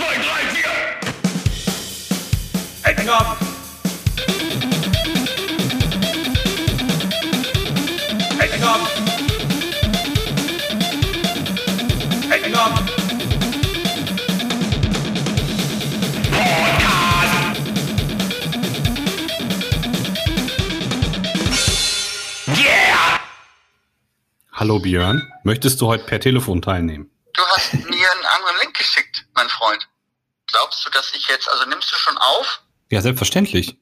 zwei, drei, vier. Ab. Yeah! Hallo Björn, möchtest du heute per Telefon teilnehmen? Du hast mir einen anderen Link geschickt, mein Freund. Glaubst du, dass ich jetzt, also nimmst du schon auf? Ja, selbstverständlich.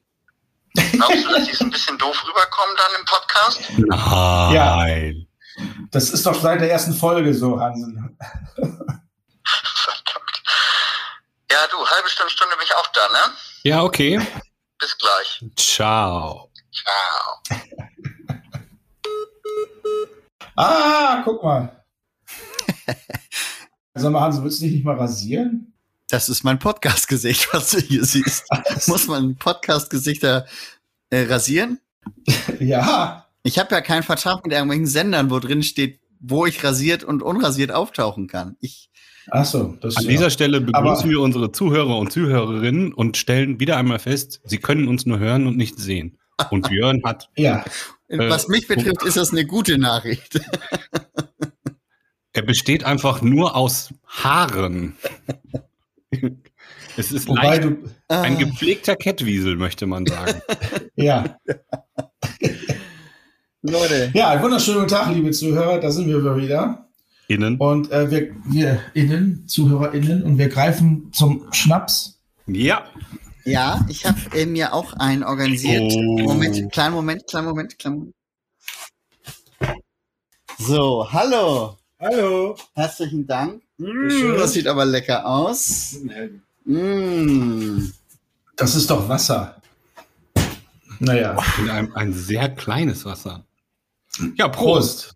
Glaubst du, dass ich so ein bisschen doof rüberkomme dann im Podcast? Nein. Das ist doch seit der ersten Folge so, Hansen. Verdammt. Ja, du, halbe Stunde, Stunde bin ich auch da, ne? Ja, okay. Bis gleich. Ciao. Ciao. Ah, guck mal. Sag mal, Hansen, willst du dich nicht mal rasieren? Das ist mein Podcast-Gesicht, was du hier siehst. Muss man Podcast-Gesichter äh, rasieren? Ja. Ich habe ja keinen Vertrag mit irgendwelchen Sendern, wo drin steht, wo ich rasiert und unrasiert auftauchen kann. Ich, Ach so, das An ja. dieser Stelle begrüßen Aber- wir unsere Zuhörer und Zuhörerinnen und stellen wieder einmal fest, sie können uns nur hören und nicht sehen. Und Björn hat, Ja. Äh, was mich betrifft, ist das eine gute Nachricht. er besteht einfach nur aus Haaren. Es ist Wobei leicht, du. ein Ah. gepflegter Kettwiesel, möchte man sagen. Ja. Leute, Ja, einen wunderschönen guten Tag, liebe Zuhörer. Da sind wir wieder. Innen. Und äh, wir, wir innen, ZuhörerInnen, und wir greifen zum Schnaps. Ja. ja, ich habe äh, mir auch einen organisiert. Oh. Moment, kleinen Moment, kleinen Moment, kleinen Moment. So, hallo. Hallo. Herzlichen Dank. Schön. Mm, das sieht aber lecker aus. Mm. Das ist doch Wasser. Naja. In einem, ein sehr kleines Wasser. Ja, Prost.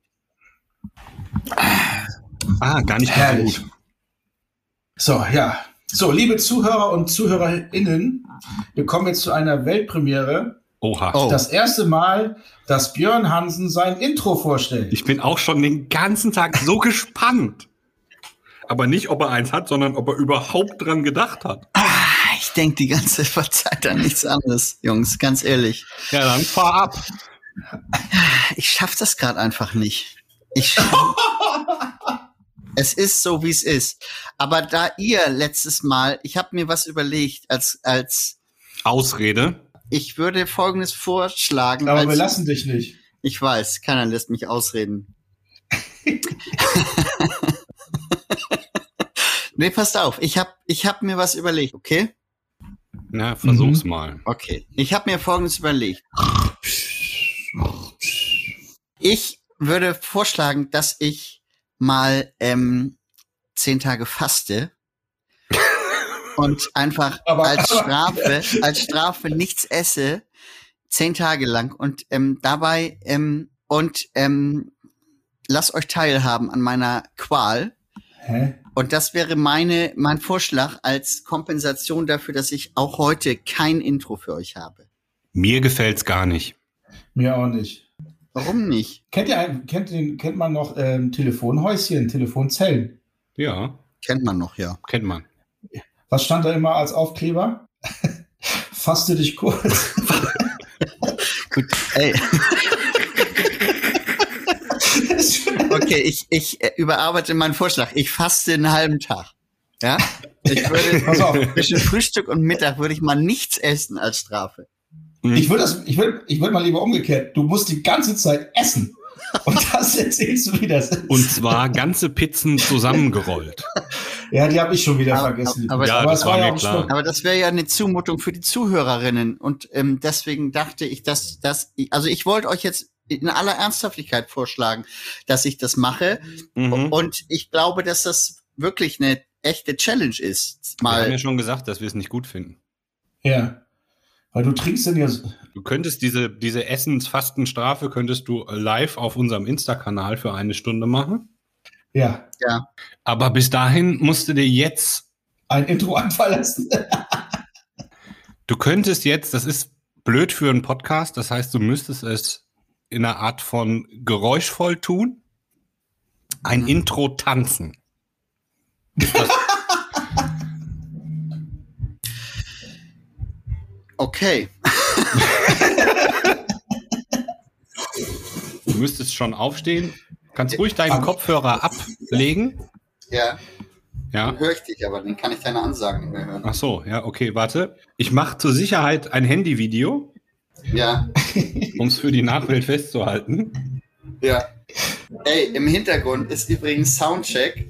Prost. Ah, gar nicht Herrlich. gut. So, ja. So, liebe Zuhörer und ZuhörerInnen, wir kommen jetzt zu einer Weltpremiere. Oha. Oh. Das erste Mal, dass Björn Hansen sein Intro vorstellt. Ich bin auch schon den ganzen Tag so gespannt. Aber nicht, ob er eins hat, sondern ob er überhaupt dran gedacht hat. Ah, ich denke die ganze Zeit an nichts anderes, Jungs, ganz ehrlich. Ja, dann fahr ab. Ich schaff das gerade einfach nicht. Ich es ist so, wie es ist. Aber da ihr letztes Mal, ich habe mir was überlegt, als als Ausrede. ich würde Folgendes vorschlagen. Aber wir lassen dich nicht. Ich weiß, keiner lässt mich ausreden. nee, passt auf. Ich habe ich hab mir was überlegt, okay? Na, versuch's mal. Okay. Ich habe mir Folgendes überlegt. Ich würde vorschlagen, dass ich mal ähm, zehn Tage faste und einfach Aber- als aber- Strafe, als Strafe nichts esse, zehn Tage lang und ähm, dabei ähm, und ähm, lasst euch teilhaben an meiner Qual. Hä? Und das wäre meine, mein Vorschlag als Kompensation dafür, dass ich auch heute kein Intro für euch habe. Mir gefällt's gar nicht. Mir auch nicht. Warum nicht? Kennt ihr einen, kennt, den, kennt man noch ähm, Telefonhäuschen, Telefonzellen? Ja, Kennt man noch, ja. kennt man. Was stand da immer als Aufkleber? Faste dich kurz. Gut, ey. Okay, ich, ich äh, überarbeite meinen Vorschlag. Ich faste einen halben Tag. Ja? Ich Pass würde auf. zwischen Frühstück und Mittag würde ich mal nichts essen als Strafe. Ich würde das, ich würde, ich würde mal lieber umgekehrt. Du musst die ganze Zeit essen. Und das erzählst du wieder. Und zwar ganze Pizzen zusammengerollt. Ja, die habe ich schon wieder Aber- vergessen. aber- Ja, das es war mir auch klar. Aber das wäre ja eine Zumutung für die Zuhörerinnen. Und ähm, deswegen dachte ich, dass das, also ich wollte euch jetzt in aller Ernsthaftigkeit vorschlagen, dass ich das mache. Mhm. Und ich glaube, dass das wirklich eine echte Challenge ist. Wir haben Mal ja schon gesagt, dass wir es nicht gut finden. Ja. Weil du trinkst denn ja. so- Du könntest diese, diese Essensfastenstrafe könntest du live auf unserem Insta-Kanal für eine Stunde machen. Ja. Aber bis dahin musst du dir jetzt, Ein Intro einfallen lassen. du könntest jetzt, das ist blöd für einen Podcast, das heißt, du müsstest es in einer Art von geräuschvoll tun, ein mhm. Intro tanzen. okay. du müsstest schon aufstehen. Kannst ruhig deinen Kopfhörer ablegen. Ja. Ja. Dann höre ich dich, aber dann kann ich deine Ansagen nicht mehr hören. Ach so, ja, okay, warte. Ich mache zur Sicherheit ein Handyvideo. Ja, um es für die Nachwelt festzuhalten. ja. Ey, im Hintergrund ist übrigens Soundcheck.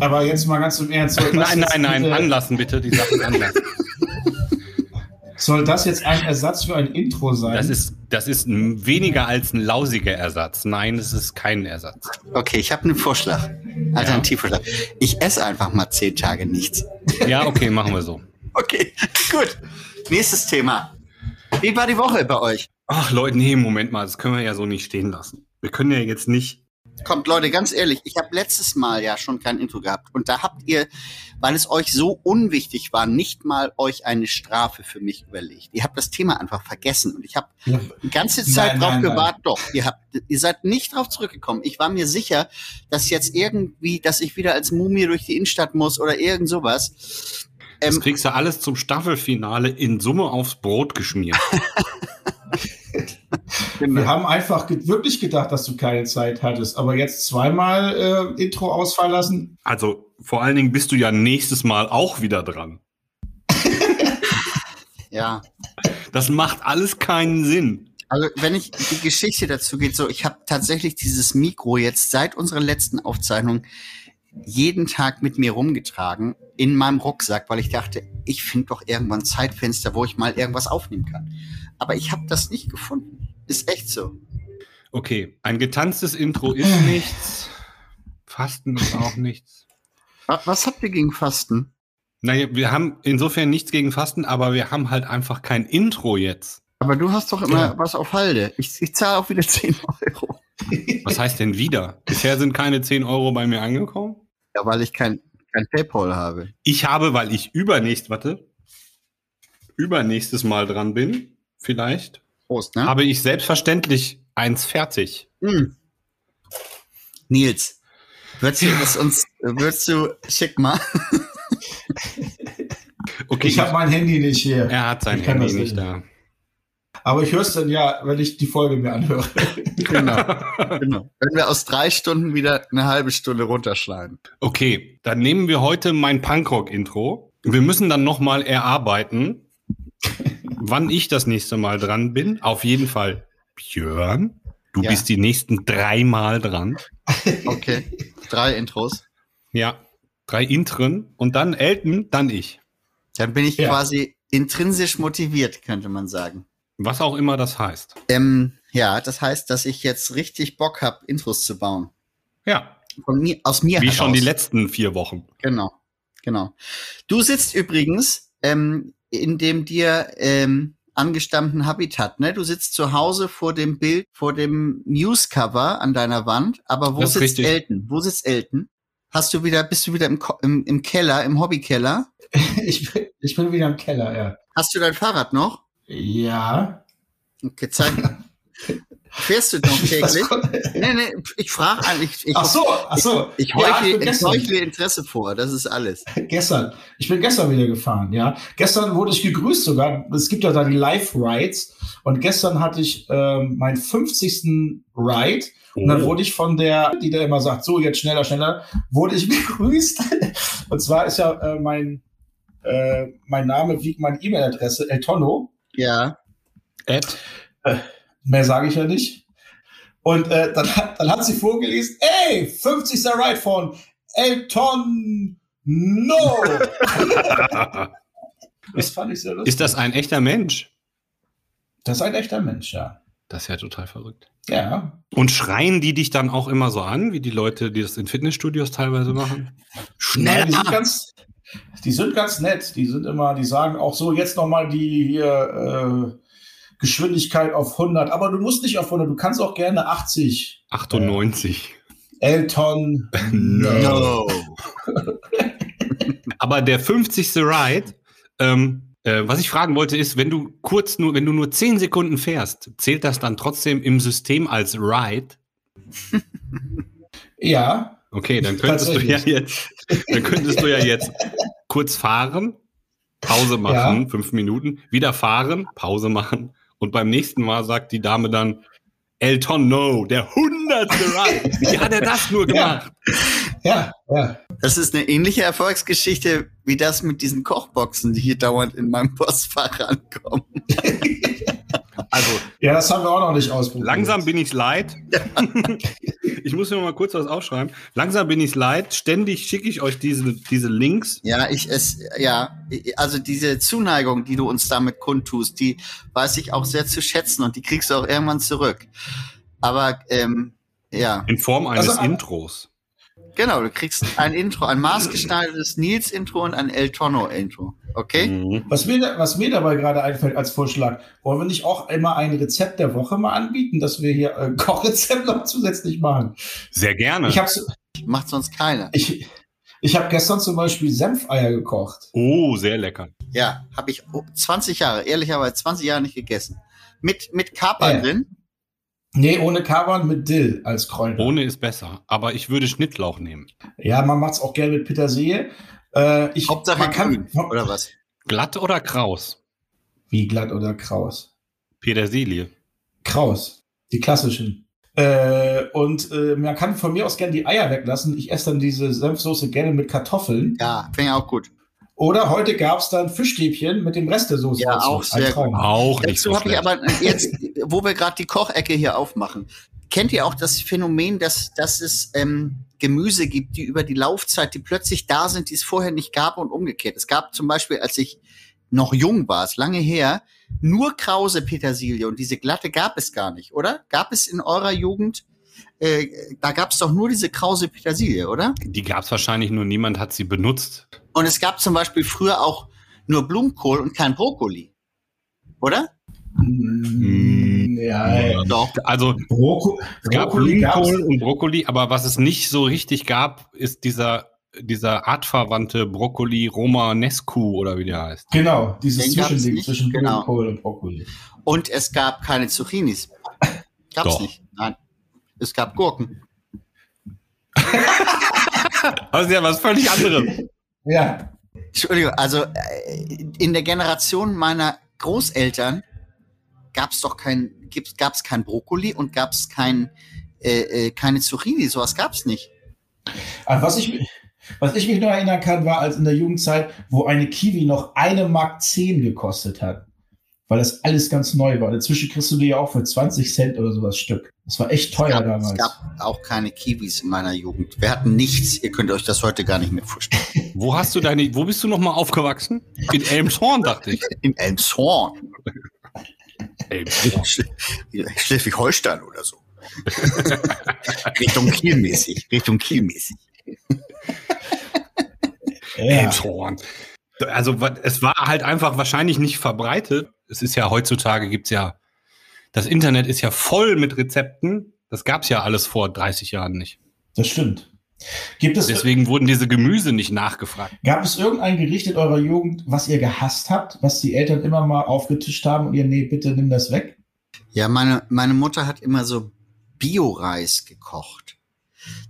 Aber jetzt mal ganz im Ernst. Nein, nein, nein, bitte- anlassen bitte, die Sachen anlassen. Soll das jetzt ein Ersatz für ein Intro sein? Das ist, das ist weniger als ein lausiger Ersatz. Nein, es ist kein Ersatz. Okay, ich habe einen Vorschlag. Alternativvorschlag. Ich esse einfach mal zehn Tage nichts. Ja, okay, machen wir so. Okay, gut. Nächstes Thema. Wie war die Woche bei euch? Ach Leute, nee, Moment mal, das können wir ja so nicht stehen lassen. Wir können ja jetzt nicht. Kommt, Leute, ganz ehrlich, ich habe letztes Mal ja schon kein Intro gehabt. Und da habt ihr, weil es euch so unwichtig war, nicht mal euch eine Strafe für mich überlegt. Ihr habt das Thema einfach vergessen. Und ich habe Ja. die ganze Zeit Nein, drauf nein, nein. gewartet. Doch, ihr habt, ihr seid nicht drauf zurückgekommen. Ich war mir sicher, dass jetzt irgendwie, dass ich wieder als Mumie durch die Innenstadt muss oder irgend sowas. Das Ähm, kriegst du alles zum Staffelfinale in Summe aufs Brot geschmiert. Wir haben einfach ge wirklich gedacht, dass du keine Zeit hattest, aber jetzt zweimal äh, Intro ausfallen lassen. Also vor allen Dingen bist du ja nächstes Mal auch wieder dran. ja. Das macht alles keinen Sinn. Also wenn ich die Geschichte dazu geht, so ich habe tatsächlich dieses Mikro jetzt seit unserer letzten Aufzeichnung jeden Tag mit mir rumgetragen in meinem Rucksack, weil ich dachte, ich finde doch irgendwann ein Zeitfenster, wo ich mal irgendwas aufnehmen kann. Aber ich habe das nicht gefunden. Ist echt so. Okay, ein getanztes Intro ist nichts. Fasten ist auch nichts. Wa- Was habt ihr gegen Fasten? Naja, wir haben insofern nichts gegen Fasten, aber wir haben halt einfach kein Intro jetzt. Aber du hast doch immer Ja. was auf Halde. Ich, ich zahle auch wieder 10 Euro. Was heißt denn wieder? Bisher sind keine 10 Euro bei mir angekommen. Ja, weil ich kein, kein Paypal habe. Ich habe, weil ich übernächst, warte, übernächstes Mal dran bin, vielleicht, Prost, ne? habe ich selbstverständlich eins fertig. Hm. Nils, würdest du das uns, würdest du schick mal? Okay, Ich habe mein Handy nicht hier. er hat sein Ich Handy nicht. da. Aber ich höre es dann ja, wenn ich die Folge mir anhöre. Genau. genau. Wenn wir aus drei Stunden wieder eine halbe Stunde runterschlagen. Okay, dann nehmen wir heute mein Punkrock-Intro. Wir müssen dann nochmal erarbeiten, wann ich das nächste Mal dran bin. Auf jeden Fall Björn. Du Ja. bist die nächsten dreimal dran. Okay. Drei Intros. Ja, drei Intren und dann Elton, dann ich. Dann bin ich Ja. quasi intrinsisch motiviert, könnte man sagen. Was auch immer das heißt. Ähm, ja, das heißt, dass ich jetzt richtig Bock habe, Intros zu bauen. Ja, Von mir, aus mir wie heraus. schon die letzten vier Wochen. Genau, genau. Du sitzt übrigens ähm, in dem dir ähm, angestammten Habitat, ne? Du sitzt zu Hause vor dem Bild, vor dem Newscover an deiner Wand, aber wo sitzt richtig. Elton? Wo sitzt Elton? Hast du wieder, bist du wieder im, Ko- im, im Keller, im Hobbykeller? Ich bin, ich bin wieder im Keller, ja. Hast du dein Fahrrad noch? Ja. Okay, zeig. Fährst du noch Was täglich? Nee, nee, ich frage eigentlich. Ich, Ach so, ach so. Ich, Ja, heuchle, bin ich heuchle Interesse vor, das ist alles. gestern. Ich bin gestern wieder gefahren, ja. Gestern wurde ich gegrüßt sogar. Es gibt ja da die Live-Rides. Und gestern hatte ich ähm, meinen 50. Ride. Und dann Oh. wurde ich von der, die da immer sagt, so jetzt schneller, schneller, wurde ich begrüßt. Und zwar ist ja äh, mein, äh, mein Name wie meine E-Mail-Adresse Eltono. Ja. Ed, Mehr sage ich ja nicht. Und äh, dann, hat, dann hat sie vorgelesen, ey, 50. Ride von Elton No. Das fand ich sehr lustig. ist das ein echter Mensch? Das ist ein echter Mensch, ja. Das ist ja total verrückt. Ja. Und schreien die dich dann auch immer so an, wie die Leute, die das in Fitnessstudios teilweise machen? Nein, Schneller! die sind ganz, die sind ganz nett. Die sind immer, die sagen auch so, jetzt nochmal die hier, äh, Geschwindigkeit auf 100. Aber du musst nicht auf 100, du kannst auch gerne 80. 98. Elton No. Aber der 50. Ride, ähm, äh, was ich fragen wollte, ist, wenn du kurz nur, wenn du nur 10 Sekunden fährst, zählt das dann trotzdem im System als Ride? Ja, Okay, dann könntest du ja jetzt, dann könntest du ja jetzt kurz fahren Pause machen, Ja. fünf Minuten, wieder fahren, Pause machen. Und beim nächsten Mal sagt die Dame dann, Elton No, der hundertste Ride. Wie hat er das nur Ja. gemacht? Ja, ja. Das ist eine ähnliche Erfolgsgeschichte wie das mit diesen Kochboxen, die hier dauernd in meinem Postfach ankommen. Also Ja, das haben wir auch noch nicht ausprobiert. langsam bin ich leid. ich muss mir mal kurz was aufschreiben. Langsam bin ich leid. Ständig schicke ich euch diese, diese Links. Ja, ich es, ja, also diese Zuneigung, die du uns damit kundtust, die weiß ich auch sehr zu schätzen und die kriegst du auch irgendwann zurück. Aber ähm, ja, In Form eines Also, Intros. Genau, du kriegst ein Intro, ein maßgeschneidertes Nils-Intro und ein El Tono-Intro. Okay? Mhm. Was mir, da- was mir dabei gerade einfällt als Vorschlag, wollen wir nicht auch immer ein Rezept der Woche mal anbieten, dass wir hier ein Kochrezept noch zusätzlich machen? Sehr gerne. Ich habe Macht sonst keiner. ich, ich hab gestern zum Beispiel Senfeier gekocht. oh, sehr lecker. Ja, habe ich 20 Jahre, ehrlicherweise 20 Jahre nicht gegessen. Mit, mit Kapern Äh. drin. Nee, ohne Kaban mit Dill als Kräuter. Ohne ist besser. Aber ich würde Schnittlauch nehmen. Ja, man macht's auch gerne mit Petersilie. Äh, ich, Hauptsache man kann, grün, oder was? Glatt oder kraus? Wie glatt oder kraus? Petersilie. Kraus. Die klassischen. Äh, und äh, man kann von mir aus gerne die Eier weglassen. Ich esse dann diese Senfsoße gerne mit Kartoffeln. Ja, finde ich auch gut. Oder heute gab's dann Fischstäbchen mit dem Rest der Soße. Ja, dazu. auch Ein sehr Traum. Auch nicht Dazu so habe ich aber jetzt, wo wir gerade die Kochecke hier aufmachen, kennt ihr auch das Phänomen, dass, dass es ähm, Gemüse gibt, die über die Laufzeit, die plötzlich da sind, die es vorher nicht gab und umgekehrt. Es gab zum Beispiel, als ich noch jung war, ist lange her, nur krause Petersilie und diese glatte gab es gar nicht, oder? Gab es in eurer Jugend, äh, da gab es doch nur diese krause Petersilie, oder? Die gab es wahrscheinlich nur, niemand hat sie benutzt. Und es gab zum Beispiel früher auch nur Blumenkohl und kein Brokkoli, oder? Mm, ja, Doch. Also Broko es gab Brokkoli gab's. Blumenkohl und Brokkoli, aber was es nicht so richtig gab, ist dieser, dieser artverwandte Brokkoli Romanescu oder wie der heißt. Genau, dieses Zwischending nicht, zwischen genau. Blumenkohl und Brokkoli. Und es gab keine Zucchinis. Gab's Doch. nicht. Nein. Es gab Gurken. Aber ist ja was völlig anderes. Ja, Entschuldigung, also äh, in der Generation meiner Großeltern gab's doch kein, gibt's, gab's kein Brokkoli und gab's kein, äh, äh, keine Zucchini. Sowas gab's nicht. an was ich, mich- was ich mich noch erinnern kann, war als in der Jugendzeit, wo eine Kiwi noch eine Mark 10 gekostet hat. Weil das alles ganz neu war. Inzwischen kriegst du die ja auch für 20 Cent oder sowas Stück. Das war echt teuer es, gab, damals. es gab auch keine Kiwis in meiner Jugend. Wir hatten nichts. Ihr könnt euch das heute gar nicht mehr vorstellen. Wo hast du deine, wo bist du nochmal aufgewachsen? In Elmshorn, dachte ich. In Elmshorn. Schleswig-Holstein oder so. Richtung Kiel-mäßig. Richtung Kiel-mäßig. Elmshorn. Also es war halt einfach wahrscheinlich nicht verbreitet. Es ist ja heutzutage gibt's ja, das Internet ist ja voll mit Rezepten. Das gab's ja alles vor 30 Jahren nicht. Das stimmt. Gibt es, Deswegen wurden diese Gemüse nicht nachgefragt. gab es irgendein Gericht in eurer Jugend, was ihr gehasst habt, was die Eltern immer mal aufgetischt haben und ihr, nee, bitte nimm das weg? Ja, meine, meine Mutter hat immer so Bio-Reis gekocht.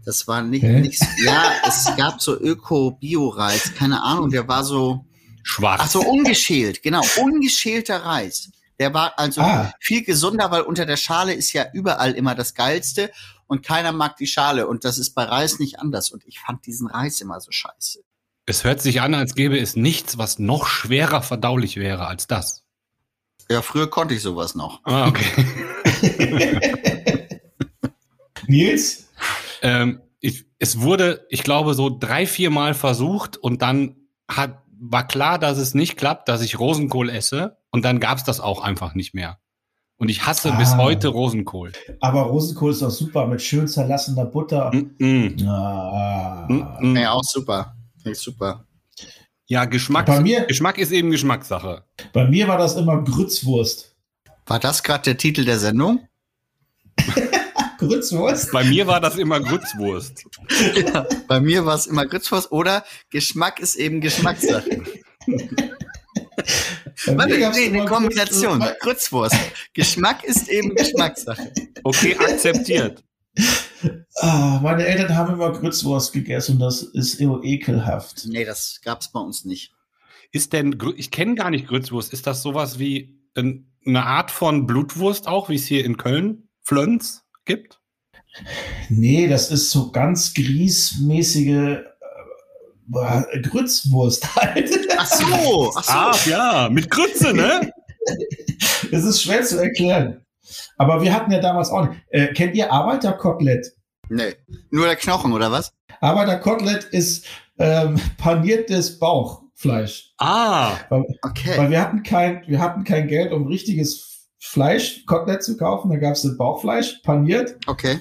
Das war nicht, Hä? nicht ja, es gab so Öko-Bio-Reis, keine Ahnung, der war so, Schwarz. ach so, ungeschält, genau, ungeschälter Reis. Der war also Ah. viel gesunder, weil unter der Schale ist ja überall immer das Geilste und keiner mag die Schale und das ist bei Reis nicht anders und ich fand diesen Reis immer so scheiße. Es hört sich an, als gäbe es nichts, was noch schwerer verdaulich wäre als das. Ja, früher konnte ich sowas noch. Ah, okay. Nils? ähm, ich, es wurde, ich glaube, so drei, vier Mal versucht und dann hat, war klar, dass es nicht klappt, dass ich Rosenkohl esse und dann gab's das auch einfach nicht mehr. Und ich hasse bis Ah. heute Rosenkohl. Aber Rosenkohl ist doch super mit schön zerlassener Butter. Mm -mm. Ah. Mm -mm. Ja, auch super. Ich super. Ja, Geschmack, Bei mir- Geschmack ist eben Geschmackssache. Bei mir war das immer Grützwurst. War das gerade der Titel der Sendung? Grützwurst? Bei mir war das immer Grützwurst. Bei mir war es immer Grützwurst oder Geschmack ist eben Geschmackssache. Warte, nee, eine Kombination. Grütz- Grützwurst. Geschmack ist eben Geschmackssache. Okay, akzeptiert. Ah, meine Eltern haben immer Grützwurst gegessen und das ist eher ekelhaft. Nee, das gab's bei uns nicht. Ist denn, ich kenne gar nicht Grützwurst. Ist das sowas wie ein, eine Art von Blutwurst auch, wie es hier in Köln Flöns gibt? Nee, das ist so ganz griesmäßige äh, Grützwurst halt. Ach so, ach so. ja, mit Grütze, ne? Es ist schwer zu erklären. Aber wir hatten ja damals auch nicht. Äh, kennt ihr Arbeiterkotelett? Nee. Nur der Knochen, oder was? Arbeiterkotelett ist ähm, paniertes Bauchfleisch. ah, Okay. Weil wir hatten kein, wir hatten kein Geld, um richtiges Fleisch, Kotelett zu kaufen. Da gab es das Bauchfleisch, paniert. Okay.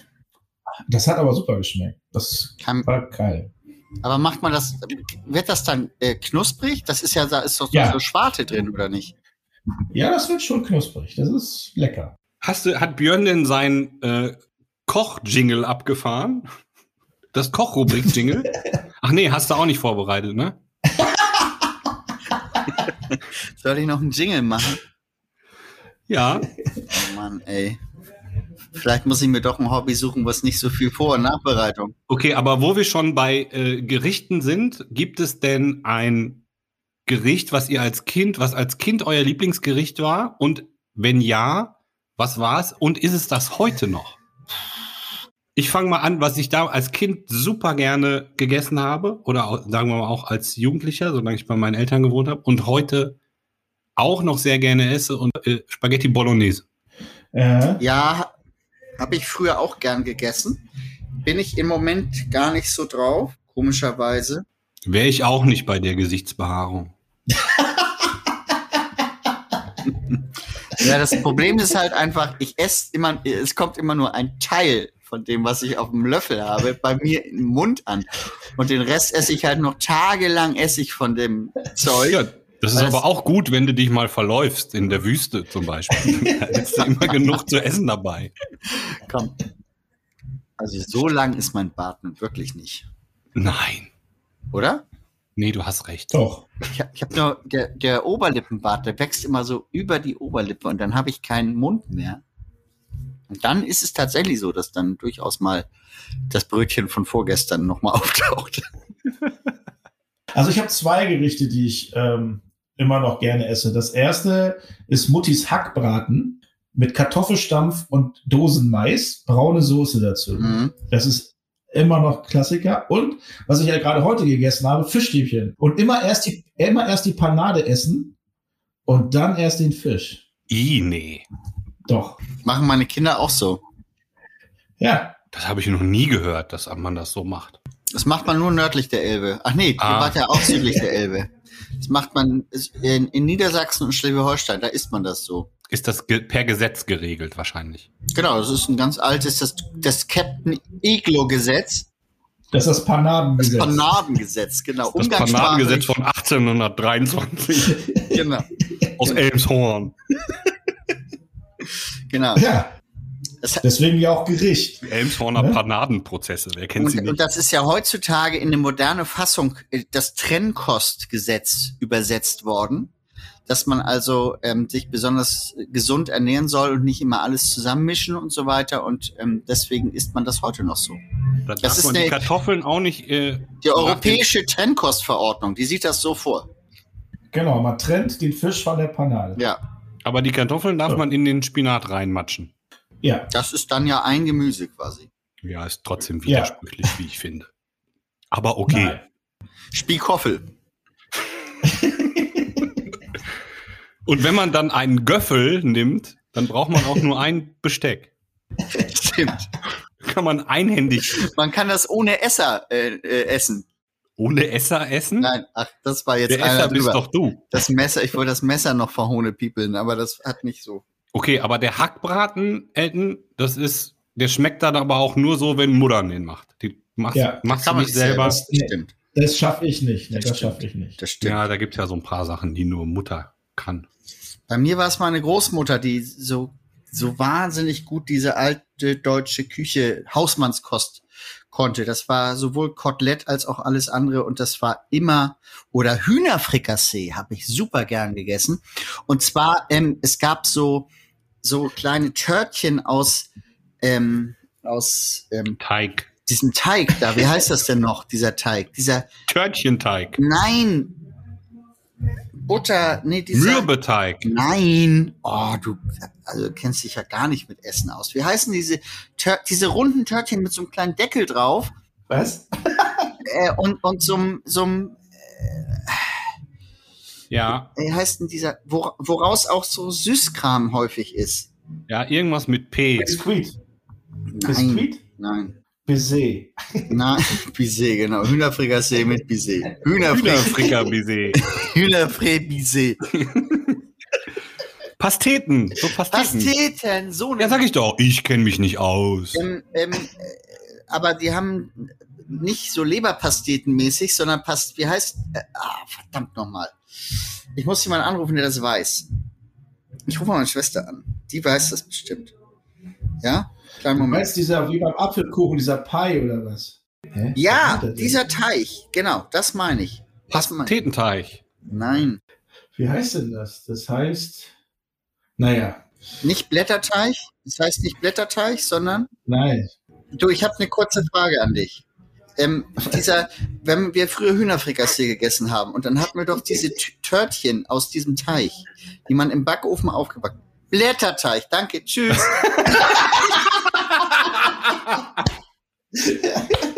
Das hat aber super geschmeckt. Das Kann, war geil. Aber macht man das, wird das dann äh, knusprig? Das ist ja, da ist doch so, Ja. so Schwarte drin, oder nicht? Ja, das wird schon knusprig. Das ist lecker. hast du, hat Björn denn sein äh, Koch-Jingle abgefahren? Das Koch-Rubrik-Jingle? Ach nee, hast du auch nicht vorbereitet, ne? Soll ich noch einen Jingle machen? Ja. Oh Mann, ey. Vielleicht muss ich mir doch ein Hobby suchen, was nicht so viel Vor- und Nachbereitung. Okay, aber wo wir schon bei äh, Gerichten sind, gibt es denn ein Gericht, was ihr als Kind, was als Kind euer Lieblingsgericht war? Und wenn ja, was war es? Und ist es das heute noch? Ich fange mal an, was ich da als Kind super gerne gegessen habe oder auch, sagen wir mal auch als Jugendlicher, solange ich bei meinen Eltern gewohnt habe und heute auch noch sehr gerne esse und äh, Spaghetti Bolognese. Äh, Ja, habe ich früher auch gern gegessen. Bin ich im Moment gar nicht so drauf, komischerweise. Wäre ich auch nicht bei der Gesichtsbehaarung. Ja, das Problem ist halt einfach, ich esse immer, es kommt immer nur ein Teil von dem, was ich auf dem Löffel habe, bei mir im Mund an. Und den Rest esse ich halt noch tagelang esse ich von dem Zeug. Das ist aber auch gut, wenn du dich mal verläufst in der Wüste zum Beispiel. da hättest du immer genug zu essen dabei. Komm. Also so lang ist mein Bart nun wirklich nicht. Nein. Oder? Nee, du hast recht. doch. Ich, hab- ich habe nur, der, der Oberlippenbart, der wächst immer so über die Oberlippe und dann habe ich keinen Mund mehr. Und dann ist es tatsächlich so, dass dann durchaus mal das Brötchen von vorgestern nochmal auftaucht. Also ich habe zwei Gerichte, die ich ähm, immer noch gerne esse. Das erste ist Muttis Hackbraten mit Kartoffelstampf und Dosenmais, braune Soße dazu. Mhm. Das ist immer noch Klassiker. Und was ich ja gerade heute gegessen habe, Fischstäbchen. Und immer erst die, immer erst die Panade essen und dann erst den Fisch. I, nee. Doch. Machen meine Kinder auch so. Ja. Das habe ich noch nie gehört, dass man das so macht. Das macht man nur nördlich der Elbe. Ach nee, Ah. ihr wart ja auch südlich der Elbe. Das macht man in, in Niedersachsen und Schleswig-Holstein, da isst man das so. Ist das ge per Gesetz geregelt wahrscheinlich? Genau, das ist ein ganz altes, das, das Captain Iglo-Gesetz, Das ist das das Panadengesetz. Panadengesetz, genau. Das Panadengesetz von 1823 Genau, aus Elmshorn. genau. ja. Das, Deswegen ja auch Gericht. Elmshorner Ne? Panadenprozesse, wer kennt sie und, und nicht? das ist ja heutzutage in eine moderne Fassung äh, das Trennkostgesetz übersetzt worden, dass man also ähm, sich besonders gesund ernähren soll und nicht immer alles zusammenmischen und so weiter. Und ähm, deswegen isst man das heute noch so. Da das ist man die eine- Kartoffeln auch nicht. Äh, Die europäische Trennkostverordnung, die sieht das so vor. Genau, man trennt den Fisch von der Panade. Ja, aber die Kartoffeln darf Ja. man in den Spinat reinmatschen. Ja. das ist dann ja ein Gemüse quasi. Ja, ist trotzdem Ja. widersprüchlich, wie ich finde. Aber okay. Nein. Spiekoffel. Und wenn man dann einen Göffel nimmt, dann braucht man auch nur ein Besteck. Stimmt. Kann man einhändig Man kann das ohne Esser äh, äh, essen. ohne Esser essen? Nein, ach, das war jetzt Der einer Esser bist drüber. doch du. Das Messer, ich wollte das Messer noch verhohne piepeln, aber das hat nicht so. Okay, aber der Hackbraten, Elton, das ist, der schmeckt dann aber auch nur so, wenn Muttern den macht. Die machst, Ja, machst du kann man nicht selber. selber. Das stimmt. Das schaffe ich nicht. Das das schaffe ich nicht. Das stimmt. Ja, da gibt's ja so ein paar Sachen, die nur Mutter kann. Bei mir war es meine Großmutter, die so, so wahnsinnig gut diese alte deutsche Küche, Hausmannskost konnte. Das war sowohl Kotelett als auch alles andere und das war immer, oder Hühnerfrikassee habe ich super gern gegessen. Und zwar, ähm, es gab so, so kleine Törtchen aus, ähm, aus ähm, Teig. diesem Teig da. Wie heißt das denn noch, dieser Teig? Dieser, Törtchenteig. nein, Butter, nee, dieser. Mürbeteig. Nein. Oh, du, also du kennst dich ja gar nicht mit Essen aus. Wie heißen diese, Tör diese runden Törtchen mit so einem kleinen Deckel drauf Was? äh, und, und so einem, Ja, wie heißt denn dieser, wor woraus auch so Süßkram häufig ist? ja, irgendwas mit P. Biskuit. Nein. Biskuit? Nein. Baiser. Nein, Bisset, genau. Hühnerfrikassee mit Bisset. Hühnerfrikassee. Hühnerfrikassee. Pasteten. So Pasteten. Pasteten, so Ja, sag ich doch. Ich kenne mich nicht aus. Ähm, ähm, äh, aber die haben nicht so Leberpasteten-mäßig, sondern Past, wie heißt, äh, ah, verdammt nochmal. Ich muss jemanden anrufen, der das weiß. Ich rufe mal meine Schwester an. Die weiß das bestimmt. Ja? Kleinen Du Moment. meinst dieser, wie beim Apfelkuchen, dieser Pie oder was? Hä? Ja, Was dieser Teich. Genau, das meine ich. Das meine ich. Pastetenteig. Nein. Wie heißt denn das? Das heißt, naja, Nicht Blätterteig. Das heißt nicht Blätterteig, sondern nein. Du, ich habe eine kurze Frage an dich. Ähm, dieser, wenn wir früher Hühnerfrikassee gegessen haben und dann hatten wir doch diese Törtchen aus diesem Teig, die man im Backofen aufgebacken. Blätterteig, danke, tschüss.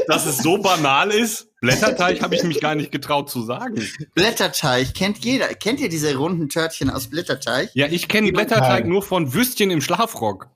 Dass es so banal ist, Blätterteig habe ich mich gar nicht getraut zu sagen. Blätterteig kennt jeder. Kennt ihr diese runden Törtchen aus Blätterteig? Ja, ich kenne Blätterteig nur von Würstchen im Schlafrock.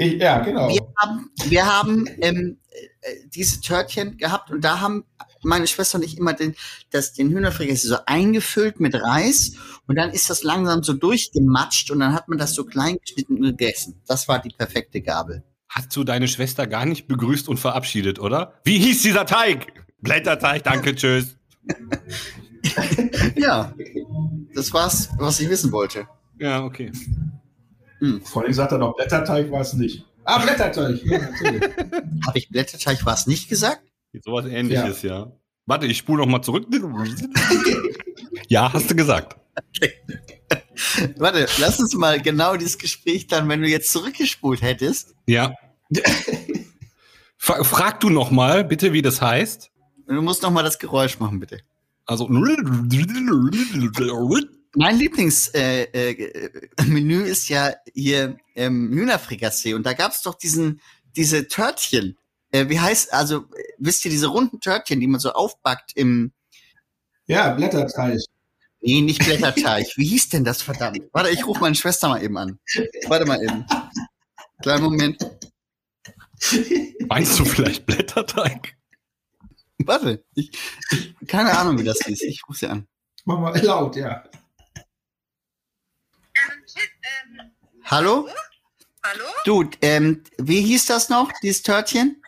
Ich, ja, genau. Wir haben, wir haben ähm, äh, diese Törtchen gehabt und da haben meine Schwester und ich immer den, das, den Hühnerfrikassee so eingefüllt mit Reis und dann ist das langsam so durchgematscht und dann hat man das so klein geschnitten und gegessen. Das war die perfekte Gabel. Hast du deine Schwester gar nicht begrüßt und verabschiedet, oder? Wie hieß dieser Teig? Blätterteig, danke, tschüss. Ja, das war's, was ich wissen wollte. Ja, okay. Vorhin sagt er noch, Blätterteig war es nicht. Ah, Blätterteig. Ja, natürlich. Habe ich Blätterteig was nicht gesagt? Sowas ähnliches, ja. Warte, ich spule noch mal zurück. Ja, hast du gesagt. Warte, lass uns mal genau dieses Gespräch dann, wenn du jetzt zurückgespult hättest. Ja. Fra- Frag du noch mal, bitte, wie das heißt. Du musst noch mal das Geräusch machen, bitte. Also. Mein Lieblingsmenü äh, äh, Menü ist ja hier ähm, Hühnerfrikassee und da gab's doch diesen diese Törtchen. Äh, wie heißt also äh, wisst ihr diese runden Törtchen, die man so aufbackt im Ja, Blätterteig. Nee, nicht Blätterteig. Wie hieß denn das verdammt? Warte, ich rufe meine Schwester mal eben an. Warte mal eben. Kleinen Moment. Meinst du vielleicht Blätterteig? Warte. Ich, ich, keine Ahnung, wie das hieß. Ich rufe sie an. Mach mal laut, ja. Hallo? Hallo? Du, ähm, wie hieß das noch, dieses Törtchen?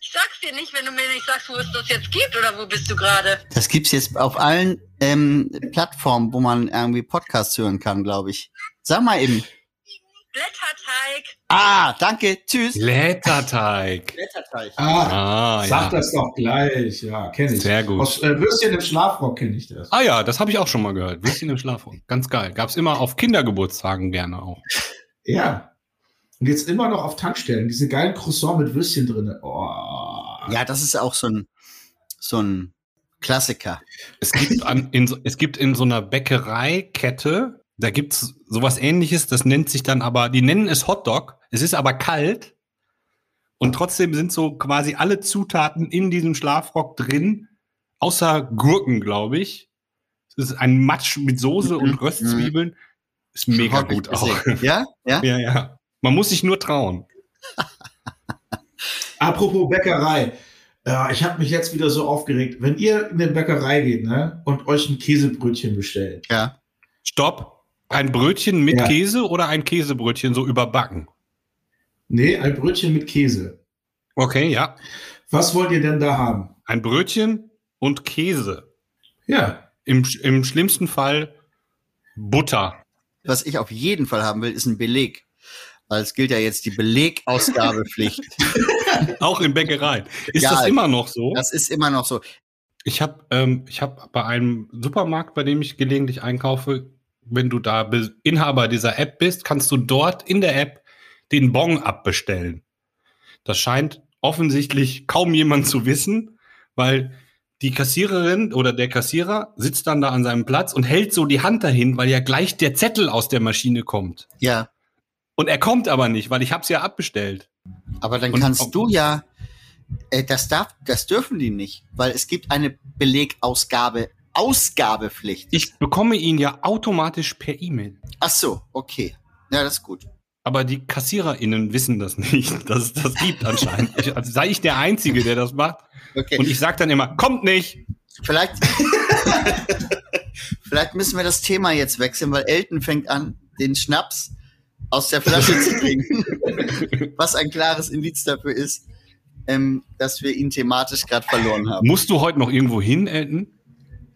Ich sag's dir nicht, wenn du mir nicht sagst, wo es das jetzt gibt oder wo bist du gerade? Das gibt's jetzt auf allen ähm, Plattformen, wo man irgendwie Podcasts hören kann, glaube ich. Sag mal eben. Blätterteig. Ah, danke. Tschüss. Blätterteig. Blätterteig. Ah, Ah, sag ja. das doch gleich. Ja, kenne ich. Sehr gut. Aus äh, Würstchen im Schlafrock kenne ich das. Ah ja, das habe ich auch schon mal gehört. Würstchen im Schlafrock. Ganz geil. Gab's immer auf Kindergeburtstagen gerne auch. Ja. Und jetzt immer noch auf Tankstellen. Diese geilen Croissant mit Würstchen drin. Oh. Ja, das ist auch so ein, so ein Klassiker. Es gibt, an, in, es gibt in so einer Bäckereikette, da gibt's sowas ähnliches, das nennt sich dann aber, die nennen es Hotdog, es ist aber kalt und trotzdem sind so quasi alle Zutaten in diesem Schlafrock drin, außer Gurken, glaube ich. Es ist ein Matsch mit Soße Mhm, und Röstzwiebeln. Ist mega Hab ich gut auch. Ja? Ja? Ja, ja. Man muss sich nur trauen. Apropos Bäckerei. Ja, ich habe mich jetzt wieder so aufgeregt. Wenn ihr in eine Bäckerei geht ne, und euch ein Käsebrötchen bestellt, Ja. Stopp. Ein Brötchen mit Ja. Käse oder ein Käsebrötchen so überbacken? nee, ein Brötchen mit Käse. Okay, ja. Was wollt ihr denn da haben? Ein Brötchen und Käse. Ja, Im, Im schlimmsten Fall Butter. Was ich auf jeden Fall haben will, ist ein Beleg. Weil es gilt ja jetzt die Belegausgabepflicht. Auch in Bäckereien. Ist Ja, das immer noch so? Das ist immer noch so. Ich habe ähm, ich hab bei einem Supermarkt, bei dem ich gelegentlich einkaufe, wenn du da Be Inhaber dieser App bist, kannst du dort in der App den Bon abbestellen. Das scheint offensichtlich kaum jemand zu wissen, weil die Kassiererin oder der Kassierer sitzt dann da an seinem Platz und hält so die Hand dahin, weil ja gleich der Zettel aus der Maschine kommt. Ja, Und er kommt aber nicht, weil ich hab's ja abbestellt. aber dann Und kannst du ja, äh, das darf, das dürfen die nicht, weil es gibt eine Belegausgabe, Ausgabepflicht. Ich bekomme ihn ja automatisch per E-Mail. Ach so, okay. Ja, das ist gut. Aber die KassiererInnen wissen das nicht, dass es das gibt anscheinend. Ich, also sei ich der Einzige, der das macht. Okay. Und ich sag dann immer, kommt nicht. Vielleicht, vielleicht müssen wir das Thema jetzt wechseln, weil Elton fängt an, den Schnaps aus der Flasche zu trinken. Was ein klares Indiz dafür ist, ähm, dass wir ihn thematisch gerade verloren haben. Musst du heute noch irgendwo hin, Elton?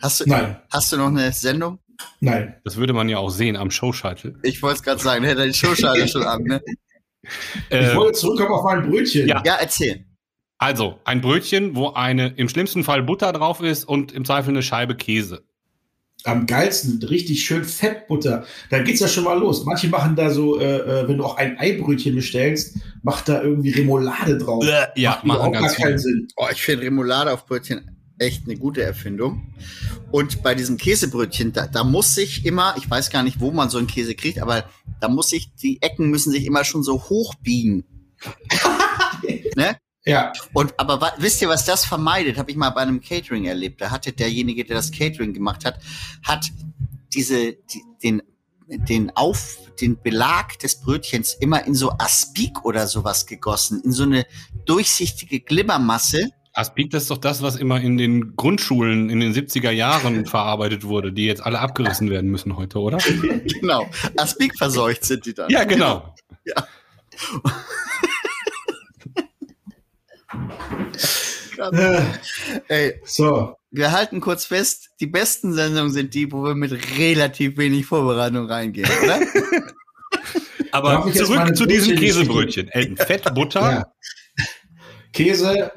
Hast du, Nein, hast du noch eine Sendung? nein. Das würde man ja auch sehen am Showscheitel. Ich wollte es gerade sagen, der hat den Showschalter schon an. Ne? Ich Äh, wollte zurückkommen auf mein Brötchen. Ja. Ja, erzähl. also, ein Brötchen, wo eine im schlimmsten Fall Butter drauf ist und im Zweifel eine Scheibe Käse. Am geilsten, richtig schön Fettbutter. Da geht's ja schon mal los. Manche machen da so, äh, äh, wenn du auch ein Eibrötchen bestellst, macht da irgendwie Remoulade drauf. Ja, Macht machen überhaupt gar ganz keinen. Sinn. Oh, ich finde Remoulade auf Brötchen echt eine gute Erfindung. Und bei diesem Käsebrötchen, da, da muss sich immer, ich weiß gar nicht, wo man so einen Käse kriegt, aber da muss sich, die Ecken müssen sich immer schon so hoch biegen. ne? Ja, Und aber wisst ihr, was das vermeidet? Habe ich mal bei einem Catering erlebt. Da hatte derjenige, der das Catering gemacht hat, hat diese die, den den auf den Belag des Brötchens immer in so Aspik oder sowas gegossen, in so eine durchsichtige Glimmermasse. Aspik, das ist doch das, was immer in den Grundschulen in den 70er Jahren verarbeitet wurde, die jetzt alle abgerissen werden müssen heute, oder? Genau, Aspik verseucht sind die dann. Ja, genau. äh, Ey, so. wir halten kurz fest, die besten Sendungen sind die, wo wir mit relativ wenig Vorbereitung reingehen, oder? Aber zurück zu diesen Brötchen- Käsebrötchen. Fett, Butter. Ja. Käse,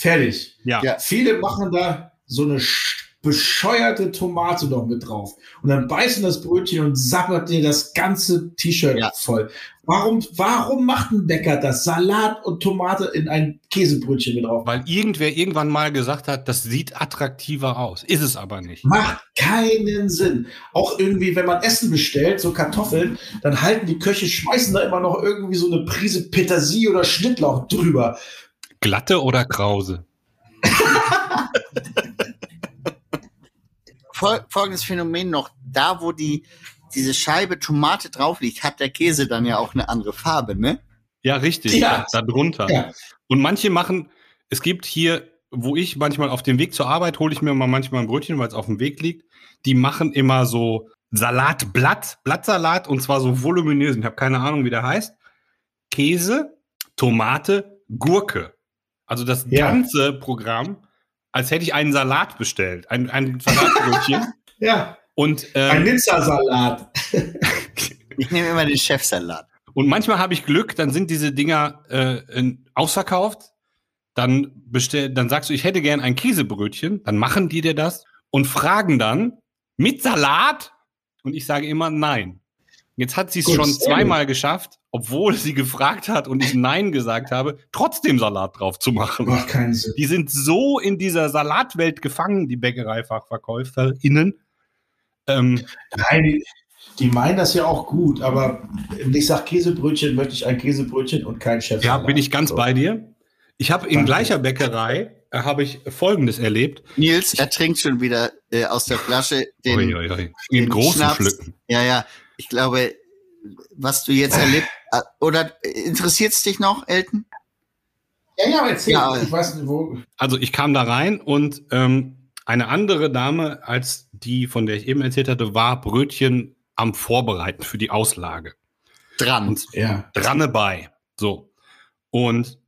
fertig. Ja. Ja. Viele machen da so eine sch- bescheuerte Tomate noch mit drauf. Und dann beißen das Brötchen und sabbert dir das ganze T-Shirt Ja. voll. Warum, warum macht ein Bäcker das? Salat und Tomate in ein Käsebrötchen mit drauf. Weil irgendwer irgendwann mal gesagt hat, das sieht attraktiver aus. Ist es aber nicht. Macht keinen Sinn. Auch irgendwie, wenn man Essen bestellt, so Kartoffeln, dann halten die Köche, schmeißen da immer noch irgendwie so eine Prise Petersilie oder Schnittlauch drüber. Glatte oder Krause? Fol folgendes Phänomen noch, da wo die diese Scheibe Tomate drauf liegt, hat der Käse dann ja auch eine andere Farbe, ne? Ja, richtig. Ja. Da, drunter. Ja. Und manche machen, es gibt hier, wo ich manchmal auf dem Weg zur Arbeit hole ich mir mal manchmal ein Brötchen, weil es auf dem Weg liegt. Die machen immer so Salatblatt, Blattsalat und zwar so voluminös. Ich habe keine Ahnung, wie der heißt. Käse, Tomate, Gurke. Also das Ja. ganze Programm, als hätte ich einen Salat bestellt, ein, ein Salatbrötchen. Ja, und, ein ähm, Nizza-Salat. Ich nehme immer den Chefsalat. und manchmal habe ich Glück, dann sind diese Dinger äh, in, ausverkauft. Dann bestell, dann sagst du, ich hätte gern ein Käsebrötchen. Dann machen die dir das und fragen dann mit Salat. Und ich sage immer nein. Jetzt hat sie es schon zweimal geschafft, obwohl sie gefragt hat und ich nein gesagt habe, trotzdem Salat drauf zu machen. Macht keinen Sinn. Die sind so in dieser Salatwelt gefangen, die BäckereifachverkäuferInnen. Ähm, Nein, die, die meinen das ja auch gut, aber wenn ich sage Käsebrötchen, möchte ich ein Käsebrötchen und kein Chef. ja, bin ich ganz so. bei dir. Ich habe in gleicher Bäckerei äh, habe ich Folgendes erlebt. Nils, er trinkt schon wieder äh, aus der Flasche den. Ui, ui, ui. In den großen Schnaps. Schlücken. Ja, ja. Ich glaube, was du jetzt erlebt. äh, Oder interessiert es dich noch, Elton? Ja, ja, erzähl. Ja. Ich weiß nicht, wo. Also ich kam da rein und ähm, eine andere Dame als die, von der ich eben erzählt hatte, war Brötchen am Vorbereiten für die Auslage. Dran. Und Ja. dran bei. So. Und